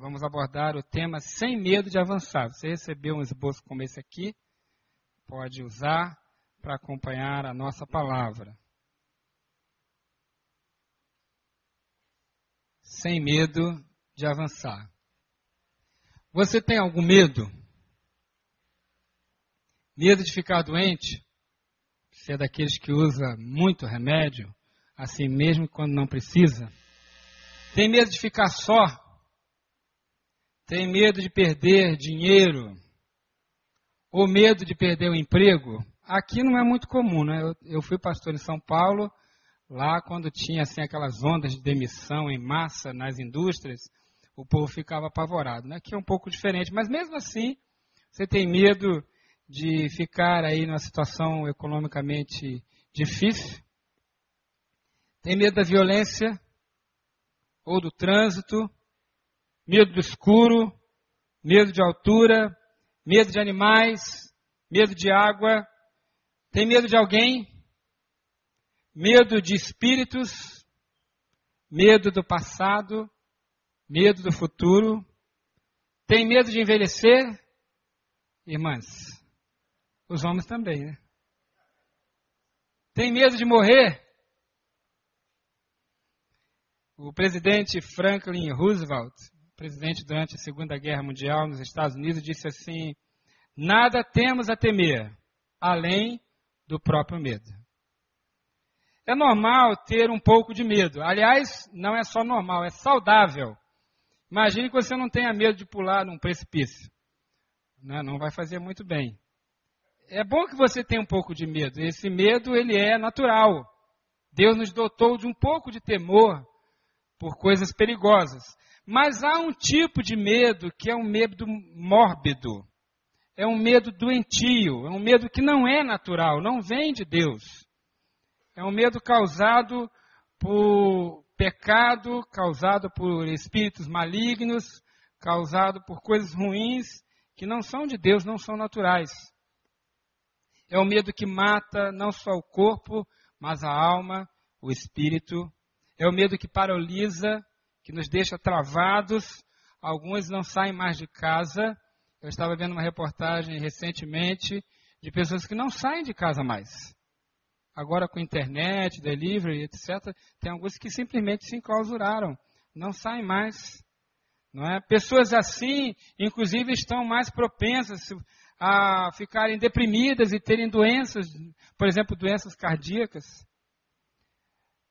vamos abordar o tema sem medo de avançar. Você recebeu um esboço como esse aqui, pode usar para acompanhar a nossa palavra. Sem medo de avançar. Você tem algum medo? Medo de ficar doente? Você é daqueles que usa muito remédio, assim mesmo quando não precisa? Tem medo de ficar só? Tem medo de perder dinheiro? Ou medo de perder o emprego? Aqui não é muito comum, né? Eu, eu fui pastor em São Paulo, lá quando tinha assim aquelas ondas de demissão em massa nas indústrias, o povo ficava apavorado. Né? Aqui é um pouco diferente, mas mesmo assim, você tem medo de ficar aí numa situação economicamente difícil? Tem medo da violência? ou do trânsito, medo do escuro, medo de altura, medo de animais, medo de água, tem medo de alguém, medo de espíritos, medo do passado, medo do futuro, tem medo de envelhecer? Irmãs, os homens também, né? Tem medo de morrer? O presidente Franklin Roosevelt, presidente durante a Segunda Guerra Mundial nos Estados Unidos, disse assim: Nada temos a temer, além do próprio medo. É normal ter um pouco de medo. Aliás, não é só normal, é saudável. Imagine que você não tenha medo de pular num precipício. Não, né? não vai fazer muito bem. É bom que você tenha um pouco de medo. Esse medo, ele é natural. Deus nos dotou de um pouco de temor por coisas perigosas. Mas há um tipo de medo que é um medo mórbido, é um medo doentio, é um medo que não é natural, não vem de Deus. É um medo causado por pecado, causado por espíritos malignos, causado por coisas ruins que não são de Deus, não são naturais. É um medo que mata não só o corpo, mas a alma, o espírito é o medo que paralisa, que nos deixa travados. Alguns não saem mais de casa. Eu estava vendo uma reportagem recentemente de pessoas que não saem de casa mais. Agora com internet, delivery, etc., tem alguns que simplesmente se enclausuraram, não saem mais. Não é? Pessoas assim, inclusive, estão mais propensas a ficarem deprimidas e terem doenças, por exemplo, doenças cardíacas.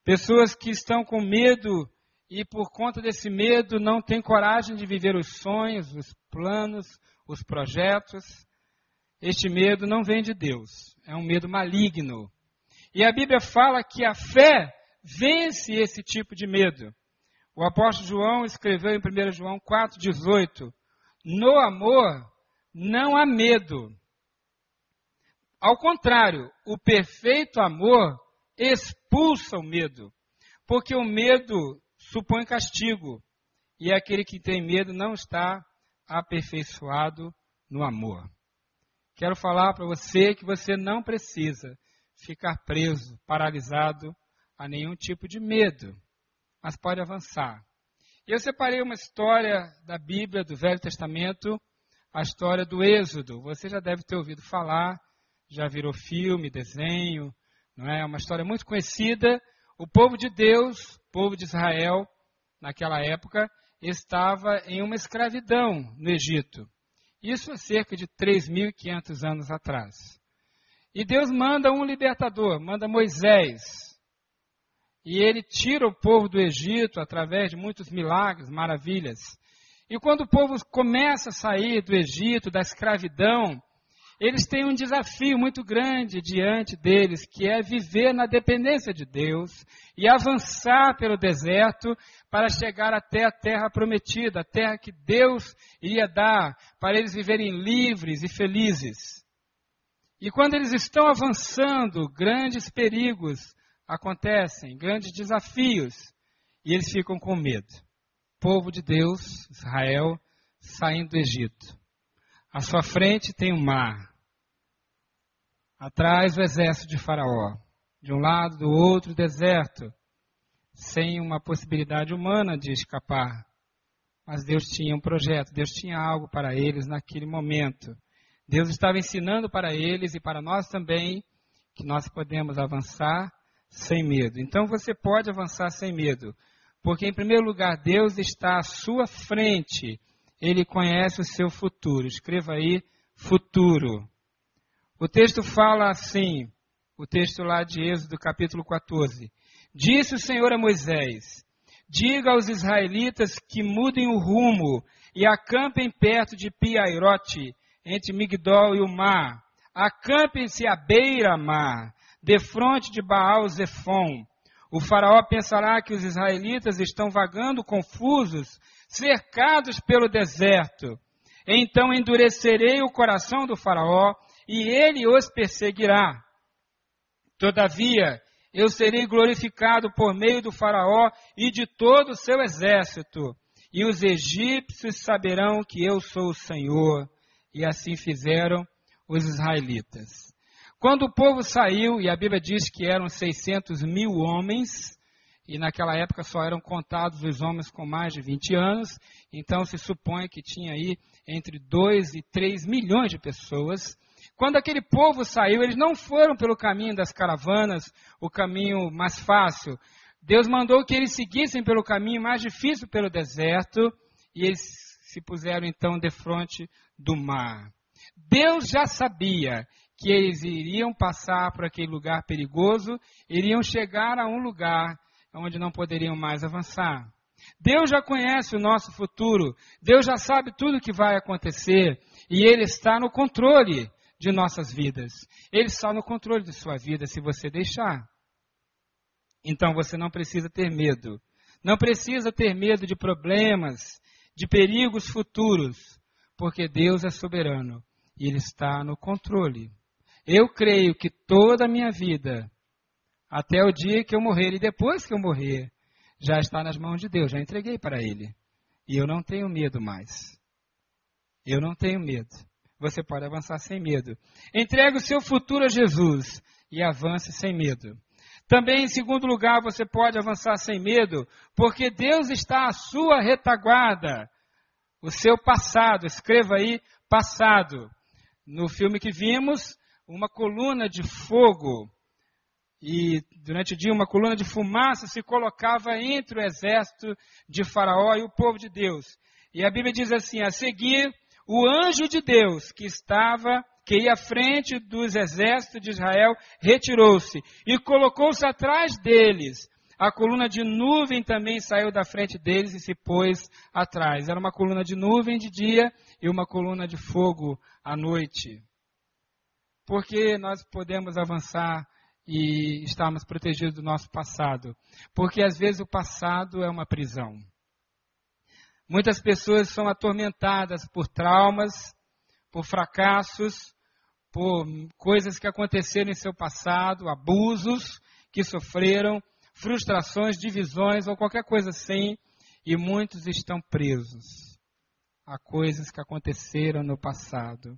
Pessoas que estão com medo e por conta desse medo não têm coragem de viver os sonhos, os planos, os projetos. Este medo não vem de Deus, é um medo maligno. E a Bíblia fala que a fé vence esse tipo de medo. O apóstolo João escreveu em 1 João 4,18: No amor não há medo. Ao contrário, o perfeito amor expulsa o medo. Porque o medo supõe castigo. E aquele que tem medo não está aperfeiçoado no amor. Quero falar para você que você não precisa ficar preso, paralisado a nenhum tipo de medo, mas pode avançar. Eu separei uma história da Bíblia, do Velho Testamento, a história do Êxodo. Você já deve ter ouvido falar, já virou filme, desenho, não é? é uma história muito conhecida. O povo de Deus, povo de Israel, naquela época, estava em uma escravidão no Egito. Isso há cerca de 3.500 anos atrás. E Deus manda um libertador, manda Moisés. E ele tira o povo do Egito através de muitos milagres, maravilhas. E quando o povo começa a sair do Egito, da escravidão, eles têm um desafio muito grande diante deles, que é viver na dependência de Deus e avançar pelo deserto para chegar até a terra prometida, a terra que Deus iria dar para eles viverem livres e felizes. E quando eles estão avançando, grandes perigos acontecem, grandes desafios, e eles ficam com medo. povo de Deus, Israel, saindo do Egito. À sua frente tem o mar. Atrás o exército de Faraó. De um lado, do outro, deserto, sem uma possibilidade humana de escapar. Mas Deus tinha um projeto, Deus tinha algo para eles naquele momento. Deus estava ensinando para eles e para nós também que nós podemos avançar sem medo. Então você pode avançar sem medo, porque em primeiro lugar Deus está à sua frente. Ele conhece o seu futuro. Escreva aí futuro. O texto fala assim, o texto lá de Êxodo capítulo 14. Disse o Senhor a Moisés: Diga aos israelitas que mudem o rumo e acampem perto de Piairote, entre Migdol e o mar. Acampem-se à beira-mar, defronte de Baal Zephon. O faraó pensará que os israelitas estão vagando confusos, cercados pelo deserto. Então endurecerei o coração do faraó e ele os perseguirá. Todavia, eu serei glorificado por meio do Faraó e de todo o seu exército, e os egípcios saberão que eu sou o Senhor. E assim fizeram os israelitas. Quando o povo saiu, e a Bíblia diz que eram 600 mil homens, e naquela época só eram contados os homens com mais de 20 anos, então se supõe que tinha aí entre 2 e 3 milhões de pessoas. Quando aquele povo saiu, eles não foram pelo caminho das caravanas, o caminho mais fácil. Deus mandou que eles seguissem pelo caminho mais difícil pelo deserto, e eles se puseram então de frente do mar. Deus já sabia que eles iriam passar por aquele lugar perigoso, iriam chegar a um lugar onde não poderiam mais avançar. Deus já conhece o nosso futuro, Deus já sabe tudo o que vai acontecer e Ele está no controle de nossas vidas. Ele está no controle de sua vida se você deixar. Então você não precisa ter medo. Não precisa ter medo de problemas, de perigos futuros, porque Deus é soberano e Ele está no controle. Eu creio que toda a minha vida, até o dia que eu morrer e depois que eu morrer, já está nas mãos de Deus, já entreguei para Ele. E eu não tenho medo mais. Eu não tenho medo você pode avançar sem medo. Entregue o seu futuro a Jesus e avance sem medo. Também, em segundo lugar, você pode avançar sem medo, porque Deus está à sua retaguarda. O seu passado, escreva aí passado. No filme que vimos, uma coluna de fogo e durante o dia uma coluna de fumaça se colocava entre o exército de Faraó e o povo de Deus. E a Bíblia diz assim: a seguir o anjo de Deus que estava, que ia à frente dos exércitos de Israel, retirou-se e colocou-se atrás deles. A coluna de nuvem também saiu da frente deles e se pôs atrás. Era uma coluna de nuvem de dia e uma coluna de fogo à noite. Porque nós podemos avançar e estarmos protegidos do nosso passado? Porque às vezes o passado é uma prisão. Muitas pessoas são atormentadas por traumas, por fracassos, por coisas que aconteceram em seu passado, abusos que sofreram, frustrações, divisões ou qualquer coisa assim, e muitos estão presos a coisas que aconteceram no passado.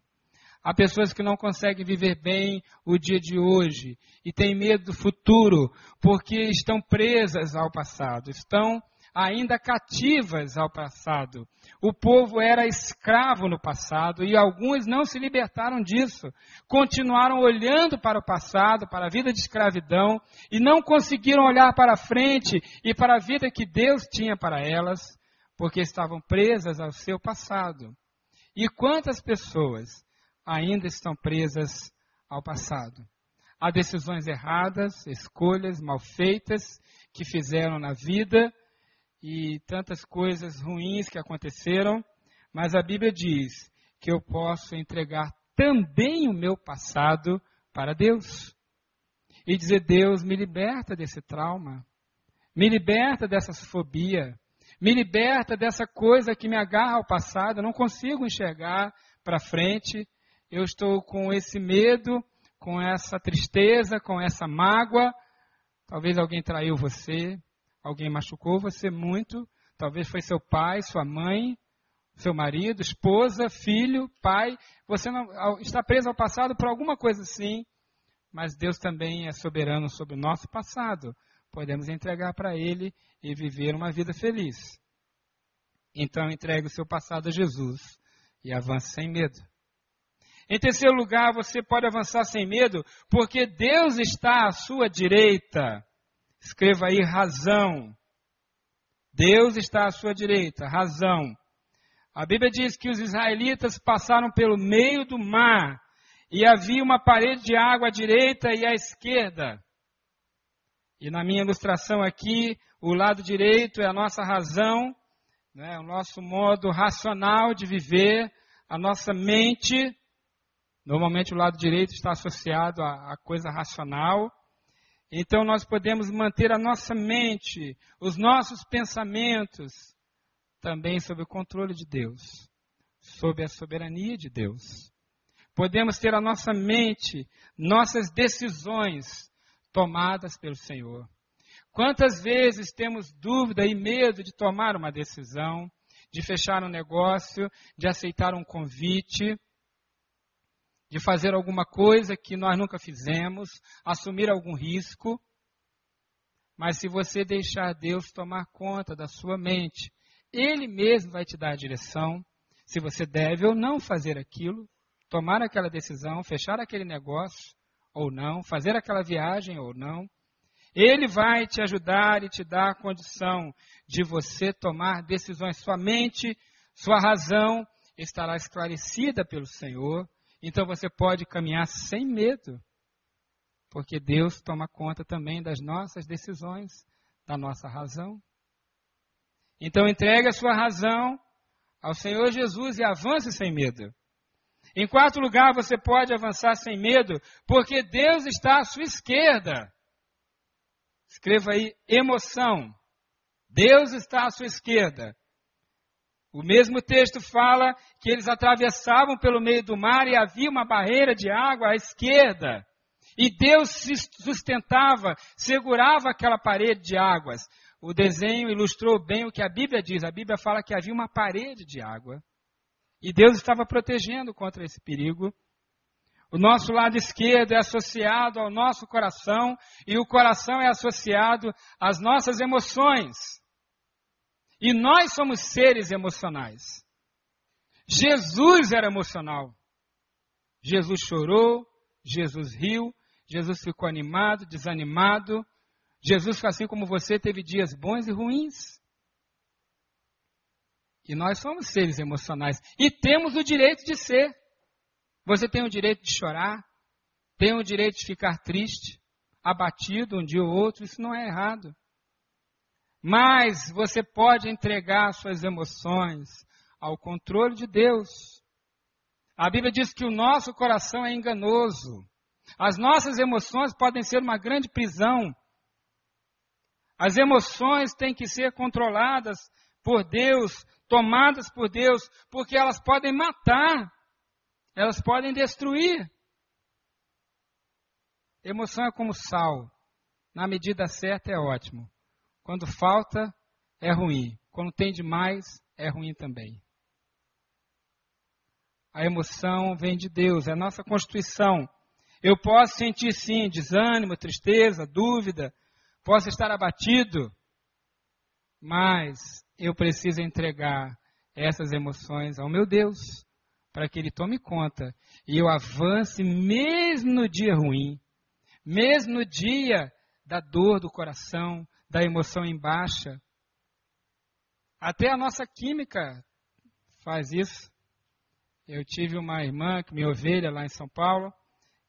Há pessoas que não conseguem viver bem o dia de hoje e têm medo do futuro porque estão presas ao passado, estão ainda cativas ao passado. O povo era escravo no passado e alguns não se libertaram disso. Continuaram olhando para o passado, para a vida de escravidão e não conseguiram olhar para frente e para a vida que Deus tinha para elas, porque estavam presas ao seu passado. E quantas pessoas ainda estão presas ao passado? Há decisões erradas, escolhas mal feitas que fizeram na vida e tantas coisas ruins que aconteceram, mas a Bíblia diz que eu posso entregar também o meu passado para Deus. E dizer: Deus, me liberta desse trauma, me liberta dessa fobia, me liberta dessa coisa que me agarra ao passado, eu não consigo enxergar para frente, eu estou com esse medo, com essa tristeza, com essa mágoa. Talvez alguém traiu você, Alguém machucou você muito, talvez foi seu pai, sua mãe, seu marido, esposa, filho, pai. Você não, está preso ao passado por alguma coisa assim, mas Deus também é soberano sobre o nosso passado. Podemos entregar para Ele e viver uma vida feliz. Então entregue o seu passado a Jesus e avance sem medo. Em terceiro lugar, você pode avançar sem medo, porque Deus está à sua direita. Escreva aí razão. Deus está à sua direita, razão. A Bíblia diz que os israelitas passaram pelo meio do mar e havia uma parede de água à direita e à esquerda. E na minha ilustração aqui, o lado direito é a nossa razão, né, o nosso modo racional de viver, a nossa mente. Normalmente o lado direito está associado à, à coisa racional. Então nós podemos manter a nossa mente, os nossos pensamentos, também sob o controle de Deus, sob a soberania de Deus. Podemos ter a nossa mente, nossas decisões tomadas pelo Senhor. Quantas vezes temos dúvida e medo de tomar uma decisão, de fechar um negócio, de aceitar um convite, de fazer alguma coisa que nós nunca fizemos, assumir algum risco. Mas se você deixar Deus tomar conta da sua mente, Ele mesmo vai te dar a direção, se você deve ou não fazer aquilo, tomar aquela decisão, fechar aquele negócio ou não, fazer aquela viagem ou não. Ele vai te ajudar e te dar a condição de você tomar decisões. Sua mente, sua razão estará esclarecida pelo Senhor então você pode caminhar sem medo, porque Deus toma conta também das nossas decisões, da nossa razão. Então entregue a sua razão ao Senhor Jesus e avance sem medo. Em quarto lugar, você pode avançar sem medo, porque Deus está à sua esquerda. Escreva aí emoção. Deus está à sua esquerda. O mesmo texto fala que eles atravessavam pelo meio do mar e havia uma barreira de água à esquerda. E Deus se sustentava, segurava aquela parede de águas. O desenho ilustrou bem o que a Bíblia diz. A Bíblia fala que havia uma parede de água. E Deus estava protegendo contra esse perigo. O nosso lado esquerdo é associado ao nosso coração e o coração é associado às nossas emoções. E nós somos seres emocionais. Jesus era emocional. Jesus chorou, Jesus riu, Jesus ficou animado, desanimado. Jesus, assim como você, teve dias bons e ruins. E nós somos seres emocionais. E temos o direito de ser. Você tem o direito de chorar, tem o direito de ficar triste, abatido um dia ou outro, isso não é errado. Mas você pode entregar suas emoções ao controle de Deus. A Bíblia diz que o nosso coração é enganoso. As nossas emoções podem ser uma grande prisão. As emoções têm que ser controladas por Deus, tomadas por Deus, porque elas podem matar, elas podem destruir. Emoção é como sal. Na medida certa é ótimo. Quando falta, é ruim. Quando tem demais, é ruim também. A emoção vem de Deus, é a nossa constituição. Eu posso sentir sim desânimo, tristeza, dúvida, posso estar abatido, mas eu preciso entregar essas emoções ao meu Deus, para que Ele tome conta e eu avance mesmo no dia ruim, mesmo no dia da dor do coração, da emoção em baixa. Até a nossa química faz isso. Eu tive uma irmã, que minha ovelha, lá em São Paulo,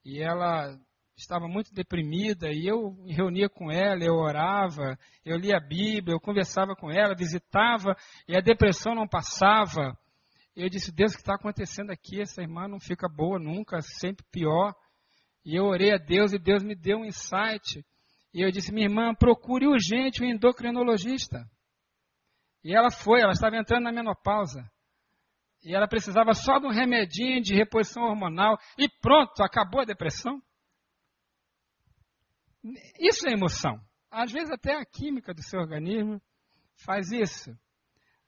e ela estava muito deprimida, e eu me reunia com ela, eu orava, eu lia a Bíblia, eu conversava com ela, visitava, e a depressão não passava. Eu disse, Deus, o que está acontecendo aqui? Essa irmã não fica boa nunca, sempre pior. E eu orei a Deus, e Deus me deu um insight. E eu disse, minha irmã, procure urgente um endocrinologista. E ela foi, ela estava entrando na menopausa. E ela precisava só de um remedinho de reposição hormonal. E pronto, acabou a depressão. Isso é emoção. Às vezes até a química do seu organismo faz isso.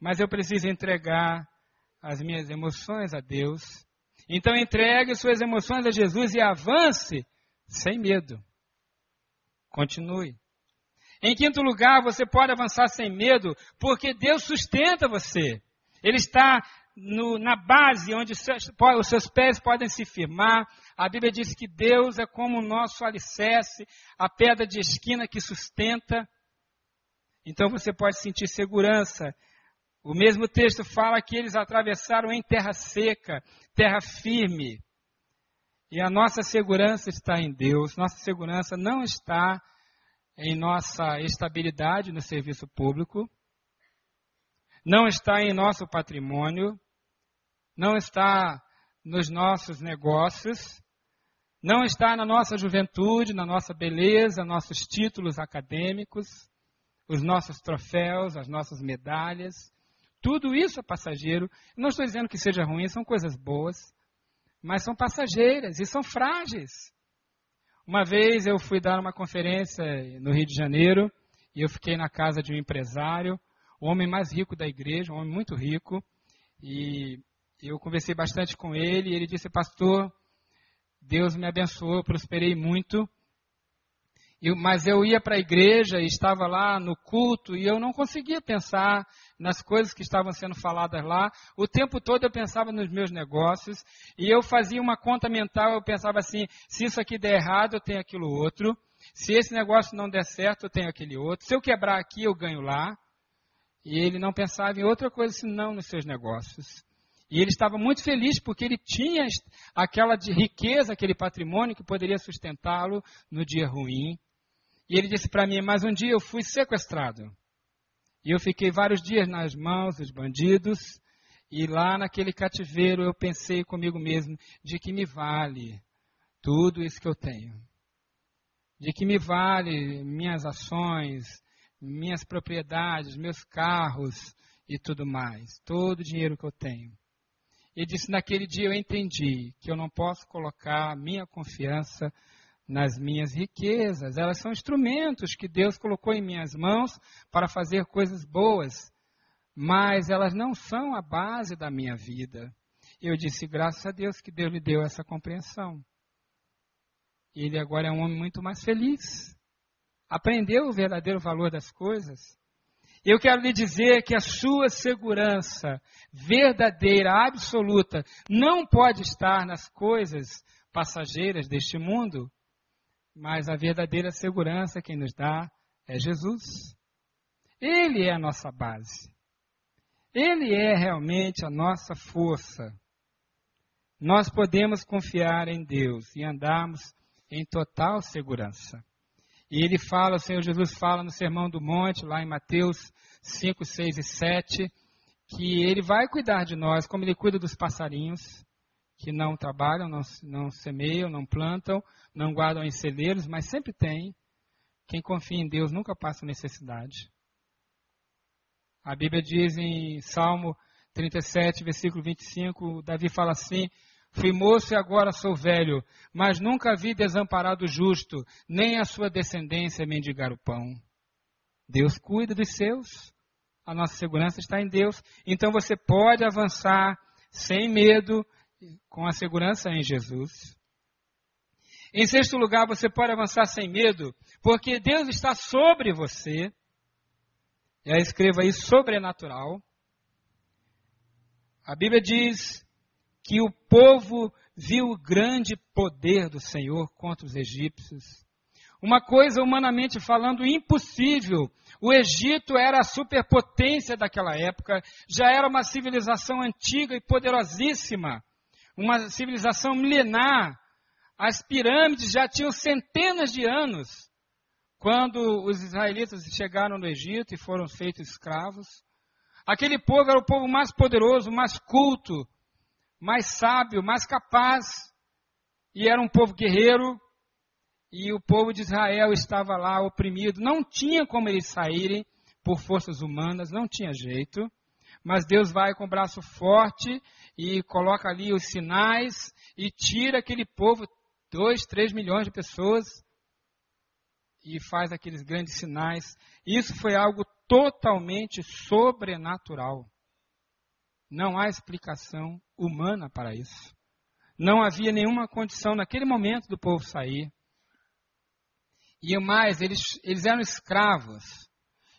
Mas eu preciso entregar as minhas emoções a Deus. Então entregue suas emoções a Jesus e avance sem medo. Continue. Em quinto lugar, você pode avançar sem medo, porque Deus sustenta você. Ele está no, na base onde seus, os seus pés podem se firmar. A Bíblia diz que Deus é como o nosso alicerce, a pedra de esquina que sustenta. Então você pode sentir segurança. O mesmo texto fala que eles atravessaram em terra seca, terra firme. E a nossa segurança está em Deus. Nossa segurança não está em nossa estabilidade no serviço público, não está em nosso patrimônio, não está nos nossos negócios, não está na nossa juventude, na nossa beleza, nossos títulos acadêmicos, os nossos troféus, as nossas medalhas. Tudo isso é passageiro. Não estou dizendo que seja ruim, são coisas boas, mas são passageiras e são frágeis. Uma vez eu fui dar uma conferência no Rio de Janeiro e eu fiquei na casa de um empresário, o homem mais rico da igreja, um homem muito rico, e eu conversei bastante com ele e ele disse: Pastor, Deus me abençoou, prosperei muito, mas eu ia para a igreja e estava lá no culto e eu não conseguia pensar nas coisas que estavam sendo faladas lá. O tempo todo eu pensava nos meus negócios e eu fazia uma conta mental. Eu pensava assim: se isso aqui der errado, eu tenho aquilo outro. Se esse negócio não der certo, eu tenho aquele outro. Se eu quebrar aqui, eu ganho lá. E ele não pensava em outra coisa senão nos seus negócios. E ele estava muito feliz porque ele tinha aquela riqueza, aquele patrimônio que poderia sustentá-lo no dia ruim. E ele disse para mim: Mas um dia eu fui sequestrado. E eu fiquei vários dias nas mãos dos bandidos. E lá naquele cativeiro eu pensei comigo mesmo: de que me vale tudo isso que eu tenho? De que me vale minhas ações, minhas propriedades, meus carros e tudo mais, todo o dinheiro que eu tenho. Ele disse: Naquele dia eu entendi que eu não posso colocar minha confiança nas minhas riquezas. Elas são instrumentos que Deus colocou em minhas mãos para fazer coisas boas, mas elas não são a base da minha vida. Eu disse, graças a Deus que Deus lhe deu essa compreensão. Ele agora é um homem muito mais feliz. Aprendeu o verdadeiro valor das coisas. Eu quero lhe dizer que a sua segurança verdadeira, absoluta, não pode estar nas coisas passageiras deste mundo, mas a verdadeira segurança quem nos dá é Jesus. Ele é a nossa base. Ele é realmente a nossa força. Nós podemos confiar em Deus e andarmos em total segurança. E ele fala, o Senhor Jesus fala no Sermão do Monte, lá em Mateus 5, 6 e 7, que ele vai cuidar de nós como ele cuida dos passarinhos que não trabalham, não, não semeiam, não plantam, não guardam em celeiros, mas sempre tem. Quem confia em Deus nunca passa necessidade. A Bíblia diz em Salmo 37, versículo 25, Davi fala assim: Fui moço e agora sou velho, mas nunca vi desamparado justo, nem a sua descendência mendigar o pão. Deus cuida dos seus, a nossa segurança está em Deus, então você pode avançar sem medo, com a segurança em Jesus. Em sexto lugar, você pode avançar sem medo, porque Deus está sobre você. E aí escreva aí sobrenatural. A Bíblia diz que o povo viu o grande poder do Senhor contra os egípcios. Uma coisa humanamente falando impossível. O Egito era a superpotência daquela época, já era uma civilização antiga e poderosíssima uma civilização milenar. As pirâmides já tinham centenas de anos quando os israelitas chegaram no Egito e foram feitos escravos. Aquele povo era o povo mais poderoso, mais culto, mais sábio, mais capaz. E era um povo guerreiro. E o povo de Israel estava lá oprimido. Não tinha como eles saírem por forças humanas, não tinha jeito. Mas Deus vai com o braço forte e coloca ali os sinais e tira aquele povo, dois, três milhões de pessoas, e faz aqueles grandes sinais. Isso foi algo totalmente sobrenatural. Não há explicação humana para isso. Não havia nenhuma condição naquele momento do povo sair. E mais, eles, eles eram escravos.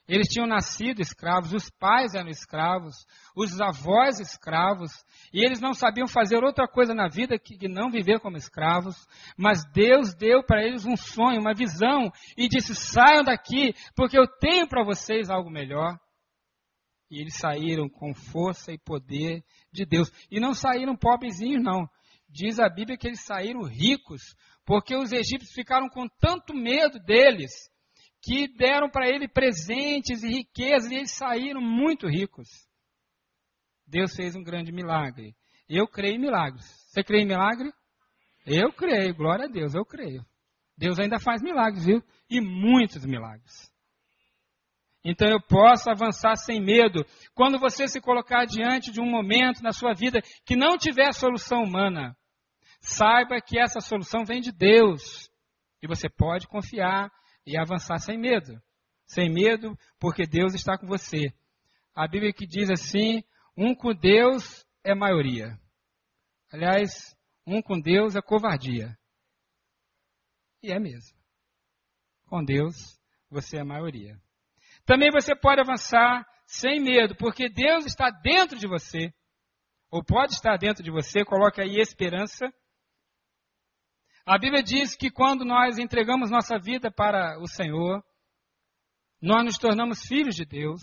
Eles tinham nascido escravos, os pais eram escravos, os avós escravos, e eles não sabiam fazer outra coisa na vida que não viver como escravos. Mas Deus deu para eles um sonho, uma visão, e disse: saiam daqui, porque eu tenho para vocês algo melhor. E eles saíram com força e poder de Deus. E não saíram pobrezinhos, não. Diz a Bíblia que eles saíram ricos, porque os egípcios ficaram com tanto medo deles que deram para ele presentes e riquezas e eles saíram muito ricos. Deus fez um grande milagre. Eu creio em milagres. Você crê em milagre? Eu creio, glória a Deus, eu creio. Deus ainda faz milagres, viu? E muitos milagres. Então eu posso avançar sem medo. Quando você se colocar diante de um momento na sua vida que não tiver solução humana, saiba que essa solução vem de Deus. E você pode confiar e avançar sem medo. Sem medo, porque Deus está com você. A Bíblia que diz assim: um com Deus é maioria. Aliás, um com Deus é covardia. E é mesmo. Com Deus, você é maioria. Também você pode avançar sem medo, porque Deus está dentro de você, ou pode estar dentro de você, coloque aí esperança a Bíblia diz que quando nós entregamos nossa vida para o Senhor, nós nos tornamos filhos de Deus.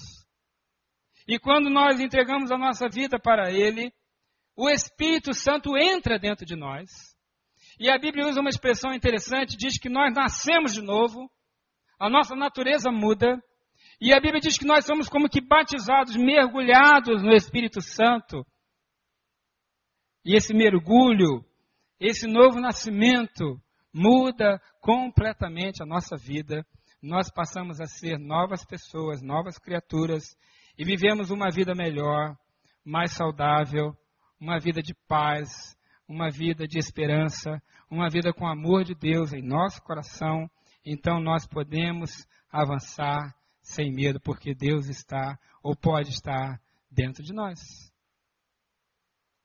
E quando nós entregamos a nossa vida para Ele, o Espírito Santo entra dentro de nós. E a Bíblia usa uma expressão interessante, diz que nós nascemos de novo, a nossa natureza muda, e a Bíblia diz que nós somos como que batizados, mergulhados no Espírito Santo. E esse mergulho esse novo nascimento muda completamente a nossa vida. Nós passamos a ser novas pessoas, novas criaturas e vivemos uma vida melhor, mais saudável, uma vida de paz, uma vida de esperança, uma vida com amor de Deus em nosso coração. Então nós podemos avançar sem medo, porque Deus está ou pode estar dentro de nós.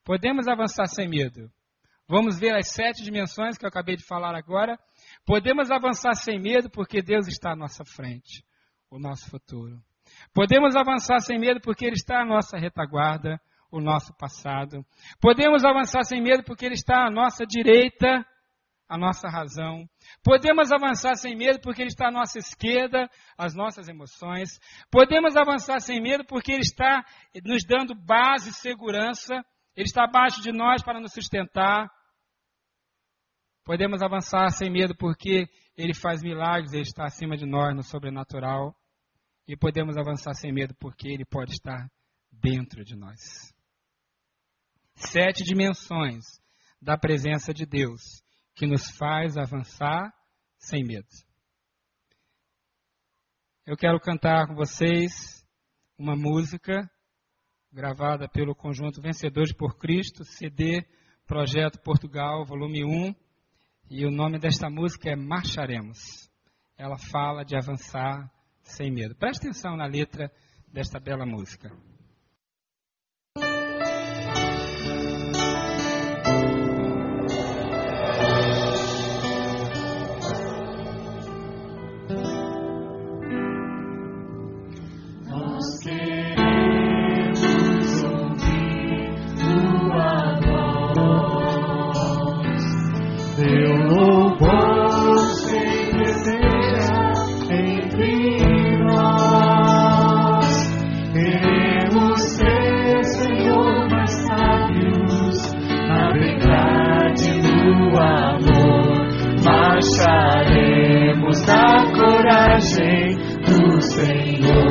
Podemos avançar sem medo, Vamos ver as sete dimensões que eu acabei de falar agora. Podemos avançar sem medo porque Deus está à nossa frente, o nosso futuro. Podemos avançar sem medo porque Ele está à nossa retaguarda, o nosso passado. Podemos avançar sem medo porque Ele está à nossa direita, a nossa razão. Podemos avançar sem medo porque Ele está à nossa esquerda, as nossas emoções. Podemos avançar sem medo porque Ele está nos dando base e segurança. Ele está abaixo de nós para nos sustentar. Podemos avançar sem medo porque Ele faz milagres, Ele está acima de nós no sobrenatural. E podemos avançar sem medo porque Ele pode estar dentro de nós. Sete dimensões da presença de Deus que nos faz avançar sem medo. Eu quero cantar com vocês uma música gravada pelo conjunto Vencedores por Cristo, CD Projeto Portugal, volume 1. E o nome desta música é Marcharemos. Ela fala de avançar sem medo. Preste atenção na letra desta bela música. Senhor.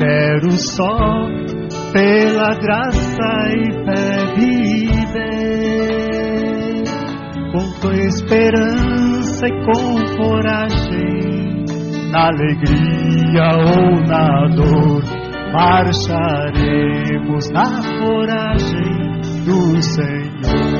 Quero só pela graça e fé viver, com esperança e com coragem, na alegria ou na dor, marcharemos na coragem do Senhor.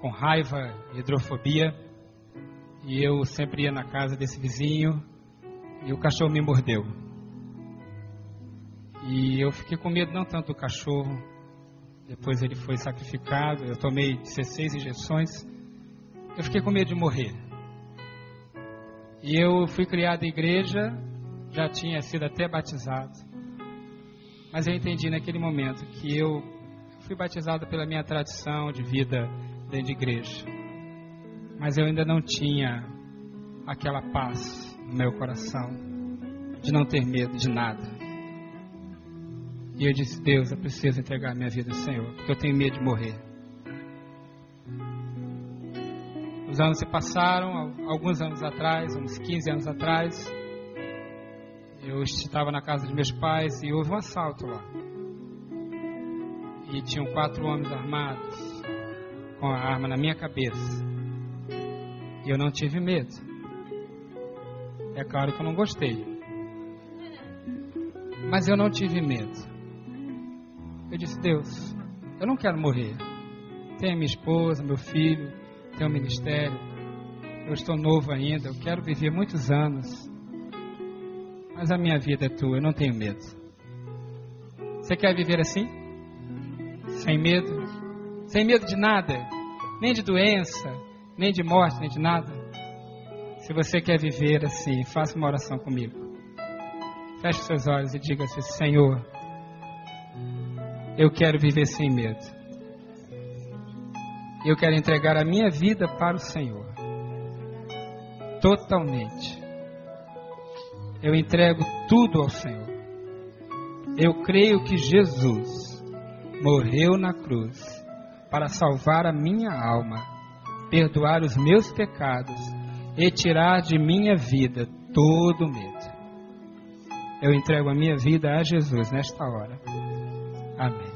com raiva, hidrofobia, e eu sempre ia na casa desse vizinho e o cachorro me mordeu. E eu fiquei com medo não tanto do cachorro, depois ele foi sacrificado, eu tomei 16 injeções, eu fiquei com medo de morrer. E eu fui criado em igreja, já tinha sido até batizado. Mas eu entendi naquele momento que eu fui batizado pela minha tradição de vida dentro de igreja. Mas eu ainda não tinha aquela paz no meu coração de não ter medo de nada. E eu disse: Deus, eu preciso entregar minha vida ao Senhor, porque eu tenho medo de morrer. Os anos se passaram, alguns anos atrás, uns 15 anos atrás, eu estava na casa de meus pais e houve um assalto lá. E tinham quatro homens armados com a arma na minha cabeça. E eu não tive medo. É claro que eu não gostei. Mas eu não tive medo. Eu disse: Deus, eu não quero morrer. Tenho minha esposa, meu filho, tenho ministério. Eu estou novo ainda, eu quero viver muitos anos. Mas a minha vida é tua, eu não tenho medo. Você quer viver assim? Sem medo? Sem medo de nada? Nem de doença, nem de morte, nem de nada? Se você quer viver assim, faça uma oração comigo. Feche seus olhos e diga assim: Senhor, eu quero viver sem medo. Eu quero entregar a minha vida para o Senhor. Totalmente. Eu entrego tudo ao Senhor. Eu creio que Jesus morreu na cruz para salvar a minha alma, perdoar os meus pecados e tirar de minha vida todo medo. Eu entrego a minha vida a Jesus nesta hora. Amém.